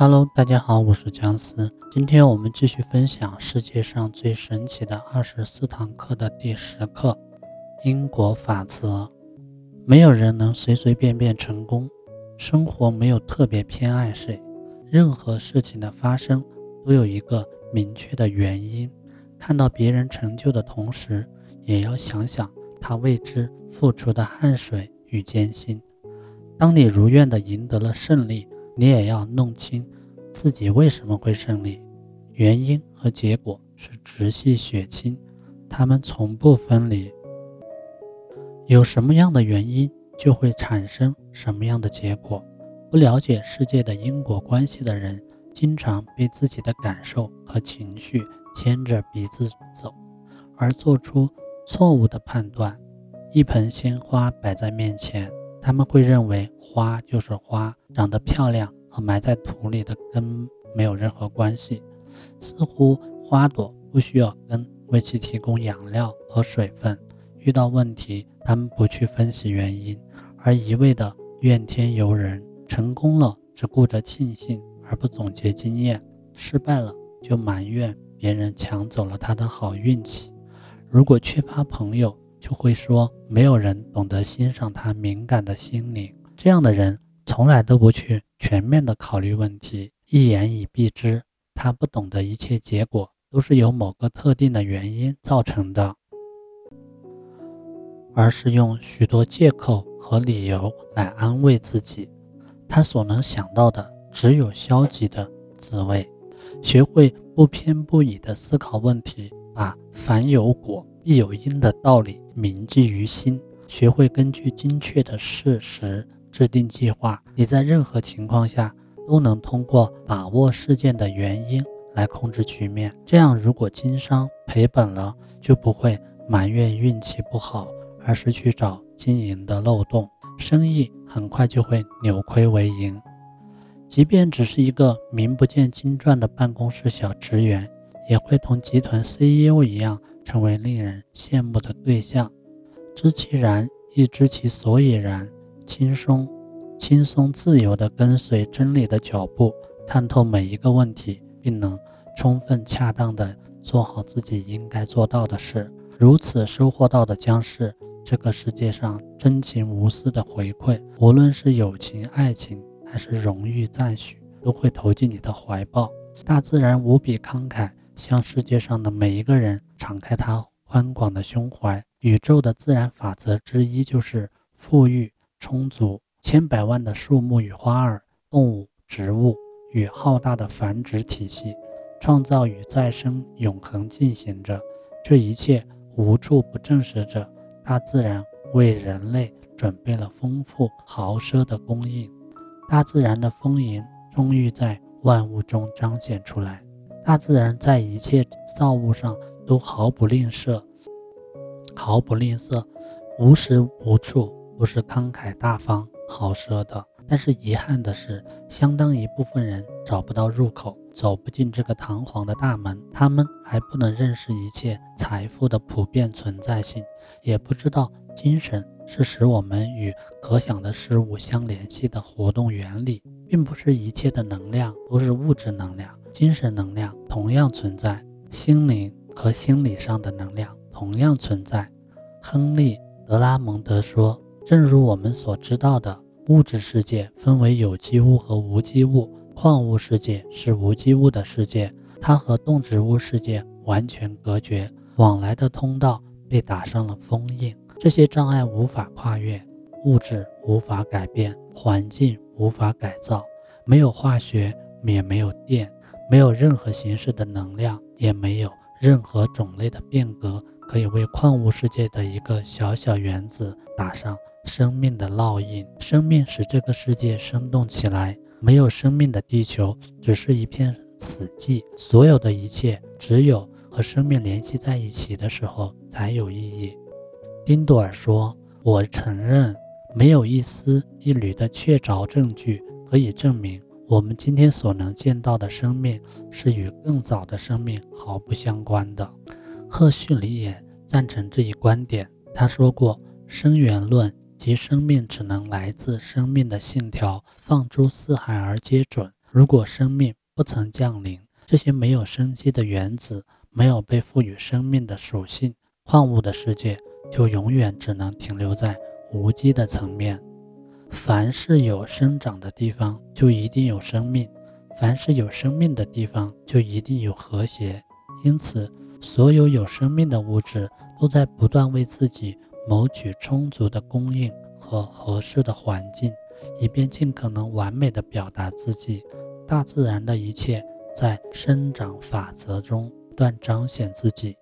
Hello，大家好，我是姜思。今天我们继续分享世界上最神奇的二十四堂课的第十课——因果法则。没有人能随随便便成功，生活没有特别偏爱谁。任何事情的发生都有一个明确的原因。看到别人成就的同时，也要想想他为之付出的汗水与艰辛。当你如愿的赢得了胜利，你也要弄清自己为什么会胜利，原因和结果是直系血亲，他们从不分离。有什么样的原因，就会产生什么样的结果。不了解世界的因果关系的人，经常被自己的感受和情绪牵着鼻子走，而做出错误的判断。一盆鲜花摆在面前。他们会认为花就是花，长得漂亮和埋在土里的根没有任何关系，似乎花朵不需要根为其提供养料和水分。遇到问题，他们不去分析原因，而一味的怨天尤人；成功了，只顾着庆幸而不总结经验；失败了，就埋怨别人抢走了他的好运气。如果缺乏朋友，就会说没有人懂得欣赏他敏感的心灵。这样的人从来都不去全面的考虑问题，一言以蔽之，他不懂得一切结果都是由某个特定的原因造成的，而是用许多借口和理由来安慰自己。他所能想到的只有消极的滋味。学会不偏不倚的思考问题，把凡有果。必有因的道理铭记于心，学会根据精确的事实制定计划。你在任何情况下都能通过把握事件的原因来控制局面。这样，如果经商赔本了，就不会埋怨运气不好，而是去找经营的漏洞，生意很快就会扭亏为盈。即便只是一个名不见经传的办公室小职员，也会同集团 CEO 一样。成为令人羡慕的对象，知其然亦知其所以然。轻松、轻松自由地跟随真理的脚步，看透每一个问题，并能充分恰当地做好自己应该做到的事。如此收获到的将是这个世界上真情无私的回馈，无论是友情、爱情，还是荣誉赞许，都会投进你的怀抱。大自然无比慷慨。向世界上的每一个人敞开他宽广的胸怀。宇宙的自然法则之一就是富裕充足。千百万的树木与花儿、动物、植物与浩大的繁殖体系，创造与再生永恒进行着。这一切无处不证实着大自然为人类准备了丰富豪奢的供应。大自然的丰盈终于在万物中彰显出来。大自然在一切造物上都毫不吝啬，毫不吝啬，无时无处不是慷慨大方、豪奢的。但是遗憾的是，相当一部分人找不到入口，走不进这个堂皇的大门。他们还不能认识一切财富的普遍存在性，也不知道精神是使我们与可想的事物相联系的活动原理，并不是一切的能量都是物质能量。精神能量同样存在，心灵和心理上的能量同样存在。亨利·德拉蒙德说：“正如我们所知道的，物质世界分为有机物和无机物，矿物世界是无机物的世界，它和动植物世界完全隔绝，往来的通道被打上了封印。这些障碍无法跨越，物质无法改变，环境无法改造，没有化学，也没有电。”没有任何形式的能量，也没有任何种类的变革，可以为矿物世界的一个小小原子打上生命的烙印。生命使这个世界生动起来。没有生命的地球只是一片死寂。所有的一切只有和生命联系在一起的时候才有意义。丁朵尔说：“我承认，没有一丝一缕的确凿证据可以证明。”我们今天所能见到的生命是与更早的生命毫不相关的。赫胥黎也赞成这一观点。他说过：“生源论及生命只能来自生命的信条，放诸四海而皆准。如果生命不曾降临，这些没有生机的原子，没有被赋予生命的属性，矿物的世界就永远只能停留在无机的层面。凡是有生长的地方，就一定有生命；凡是有生命的地方，就一定有和谐。因此，所有有生命的物质都在不断为自己谋取充足的供应和合适的环境，以便尽可能完美地表达自己。大自然的一切在生长法则中不断彰显自己。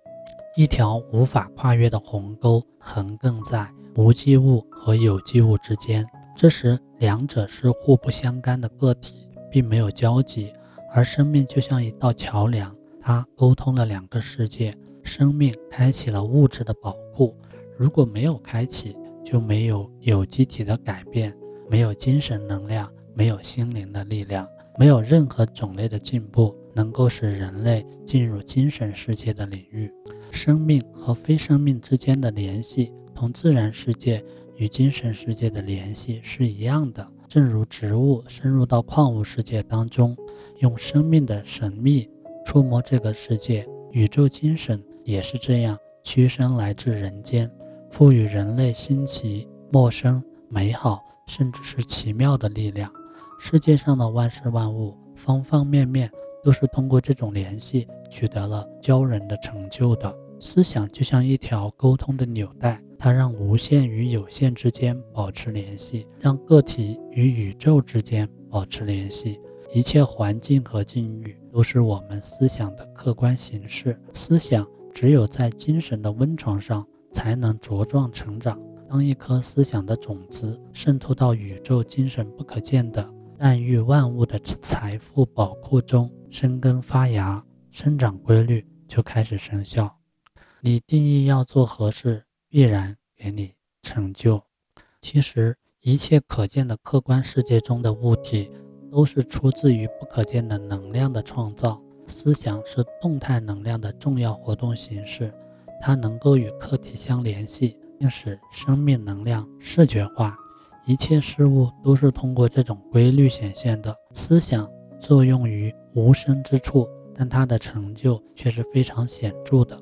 一条无法跨越的鸿沟横亘在无机物和有机物之间。这时，两者是互不相干的个体，并没有交集，而生命就像一道桥梁，它沟通了两个世界。生命开启了物质的保护，如果没有开启，就没有有机体的改变，没有精神能量，没有心灵的力量，没有任何种类的进步能够使人类进入精神世界的领域。生命和非生命之间的联系，同自然世界。与精神世界的联系是一样的，正如植物深入到矿物世界当中，用生命的神秘触摸这个世界。宇宙精神也是这样屈身来至人间，赋予人类新奇、陌生、美好，甚至是奇妙的力量。世界上的万事万物，方方面面都是通过这种联系取得了骄人的成就的。思想就像一条沟通的纽带。它让无限与有限之间保持联系，让个体与宇宙之间保持联系。一切环境和境遇都是我们思想的客观形式。思想只有在精神的温床上才能茁壮成长。当一颗思想的种子渗透到宇宙精神不可见的暗喻万物的财富宝库中，生根发芽，生长规律就开始生效。你定义要做何事？必然给你成就。其实，一切可见的客观世界中的物体，都是出自于不可见的能量的创造。思想是动态能量的重要活动形式，它能够与客体相联系，并使生命能量视觉化。一切事物都是通过这种规律显现的。思想作用于无声之处，但它的成就却是非常显著的。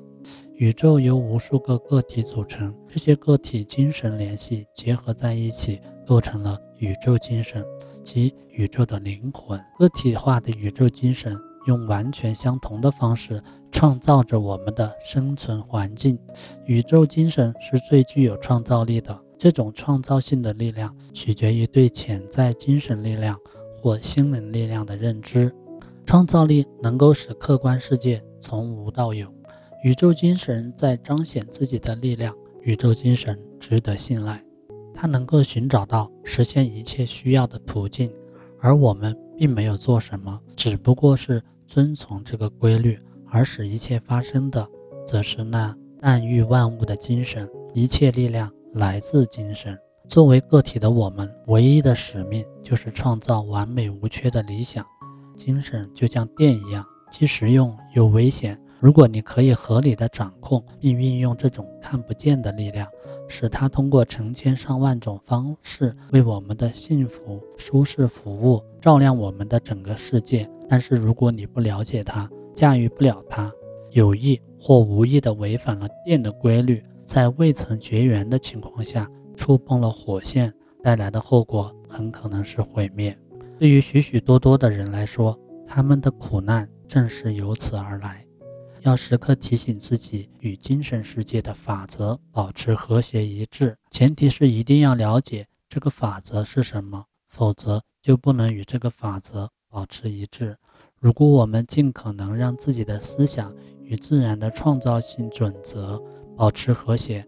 宇宙由无数个个体组成，这些个体精神联系结合在一起，构成了宇宙精神，即宇宙的灵魂。个体化的宇宙精神用完全相同的方式创造着我们的生存环境。宇宙精神是最具有创造力的，这种创造性的力量取决于对潜在精神力量或心灵力量的认知。创造力能够使客观世界从无到有。宇宙精神在彰显自己的力量。宇宙精神值得信赖，它能够寻找到实现一切需要的途径，而我们并没有做什么，只不过是遵从这个规律，而使一切发生的，则是那暗喻万物的精神。一切力量来自精神。作为个体的我们，唯一的使命就是创造完美无缺的理想。精神就像电一样，既实用又危险。如果你可以合理的掌控并运用这种看不见的力量，使它通过成千上万种方式为我们的幸福舒适服务，照亮我们的整个世界。但是如果你不了解它，驾驭不了它，有意或无意地违反了电的规律，在未曾绝缘的情况下触碰了火线，带来的后果很可能是毁灭。对于许许多多的人来说，他们的苦难正是由此而来。要时刻提醒自己与精神世界的法则保持和谐一致，前提是一定要了解这个法则是什么，否则就不能与这个法则保持一致。如果我们尽可能让自己的思想与自然的创造性准则保持和谐，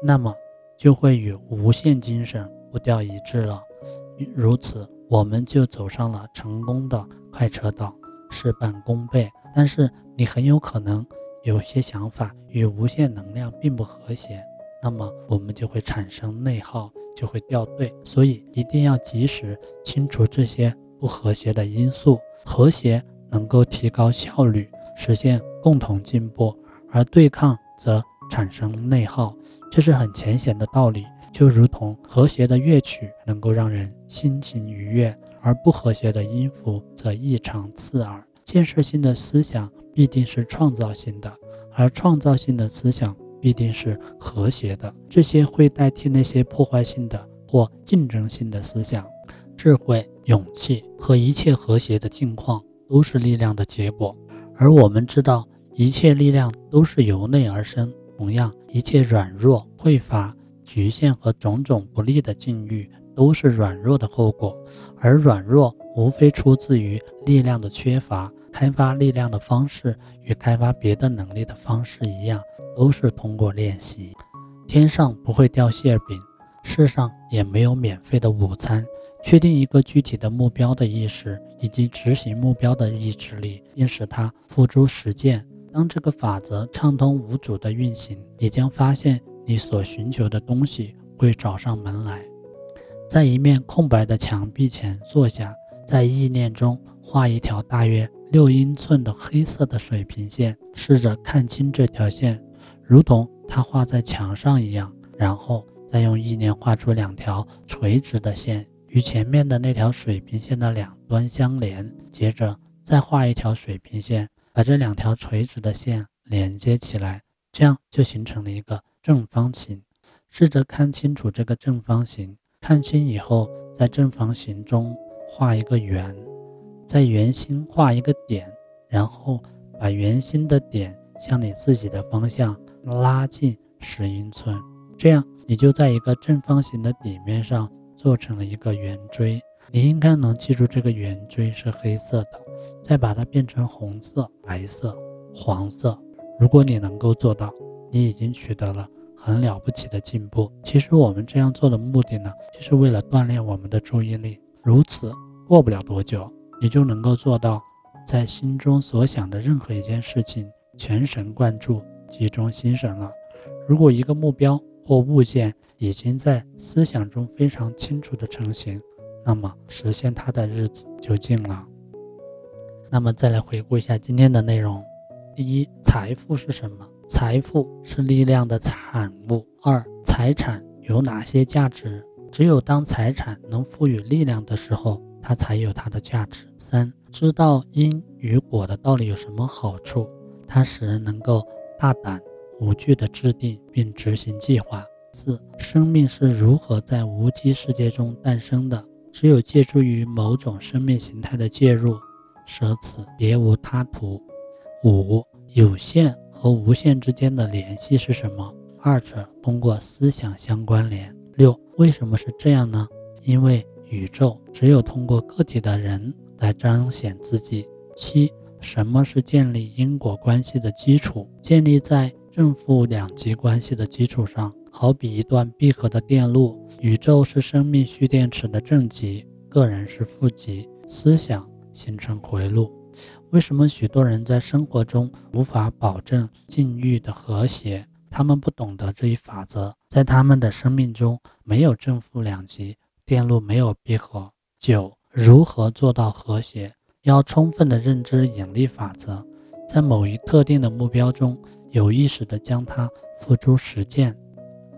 那么就会与无限精神步调一致了。如此，我们就走上了成功的快车道，事半功倍。但是你很有可能有些想法与无限能量并不和谐，那么我们就会产生内耗，就会掉队。所以一定要及时清除这些不和谐的因素。和谐能够提高效率，实现共同进步，而对抗则产生内耗。这是很浅显的道理，就如同和谐的乐曲能够让人心情愉悦，而不和谐的音符则异常刺耳。建设性的思想必定是创造性的，而创造性的思想必定是和谐的。这些会代替那些破坏性的或竞争性的思想。智慧、勇气和一切和谐的境况都是力量的结果，而我们知道，一切力量都是由内而生。同样，一切软弱、匮乏、局限和种种不利的境遇。都是软弱的后果，而软弱无非出自于力量的缺乏。开发力量的方式与开发别的能力的方式一样，都是通过练习。天上不会掉馅饼，世上也没有免费的午餐。确定一个具体的目标的意识以及执行目标的意志力，并使它付诸实践。当这个法则畅通无阻的运行，你将发现你所寻求的东西会找上门来。在一面空白的墙壁前坐下，在意念中画一条大约六英寸的黑色的水平线，试着看清这条线，如同它画在墙上一样。然后再用意念画出两条垂直的线，与前面的那条水平线的两端相连。接着再画一条水平线，把这两条垂直的线连接起来，这样就形成了一个正方形。试着看清楚这个正方形。看清以后，在正方形中画一个圆，在圆心画一个点，然后把圆心的点向你自己的方向拉近十英寸，这样你就在一个正方形的底面上做成了一个圆锥。你应该能记住这个圆锥是黑色的，再把它变成红色、白色、黄色。如果你能够做到，你已经取得了。很了不起的进步。其实我们这样做的目的呢，就是为了锻炼我们的注意力。如此，过不了多久，你就能够做到在心中所想的任何一件事情全神贯注、集中心神了。如果一个目标或物件已经在思想中非常清楚的成型，那么实现它的日子就近了。那么再来回顾一下今天的内容：第一，财富是什么？财富是力量的产物。二、财产有哪些价值？只有当财产能赋予力量的时候，它才有它的价值。三、知道因与果的道理有什么好处？它使人能够大胆无惧地制定并执行计划。四、生命是如何在无机世界中诞生的？只有借助于某种生命形态的介入，舍此别无他途。五、有限。和无限之间的联系是什么？二者通过思想相关联。六，为什么是这样呢？因为宇宙只有通过个体的人来彰显自己。七，什么是建立因果关系的基础？建立在正负两极关系的基础上，好比一段闭合的电路。宇宙是生命蓄电池的正极，个人是负极，思想形成回路。为什么许多人在生活中无法保证境遇的和谐？他们不懂得这一法则，在他们的生命中没有正负两极，电路没有闭合。九，如何做到和谐？要充分的认知引力法则，在某一特定的目标中有意识的将它付诸实践。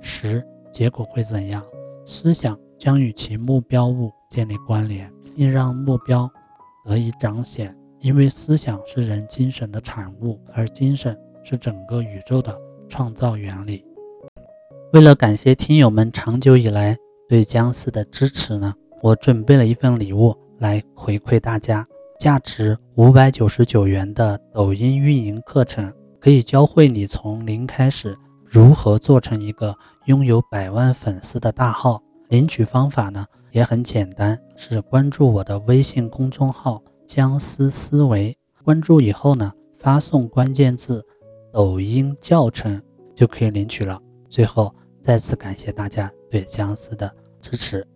十，结果会怎样？思想将与其目标物建立关联，并让目标得以彰显。因为思想是人精神的产物，而精神是整个宇宙的创造原理。为了感谢听友们长久以来对姜思的支持呢，我准备了一份礼物来回馈大家，价值五百九十九元的抖音运营课程，可以教会你从零开始如何做成一个拥有百万粉丝的大号。领取方法呢也很简单，是关注我的微信公众号。僵思思维，关注以后呢，发送关键字“抖音教程”就可以领取了。最后，再次感谢大家对僵尸的支持。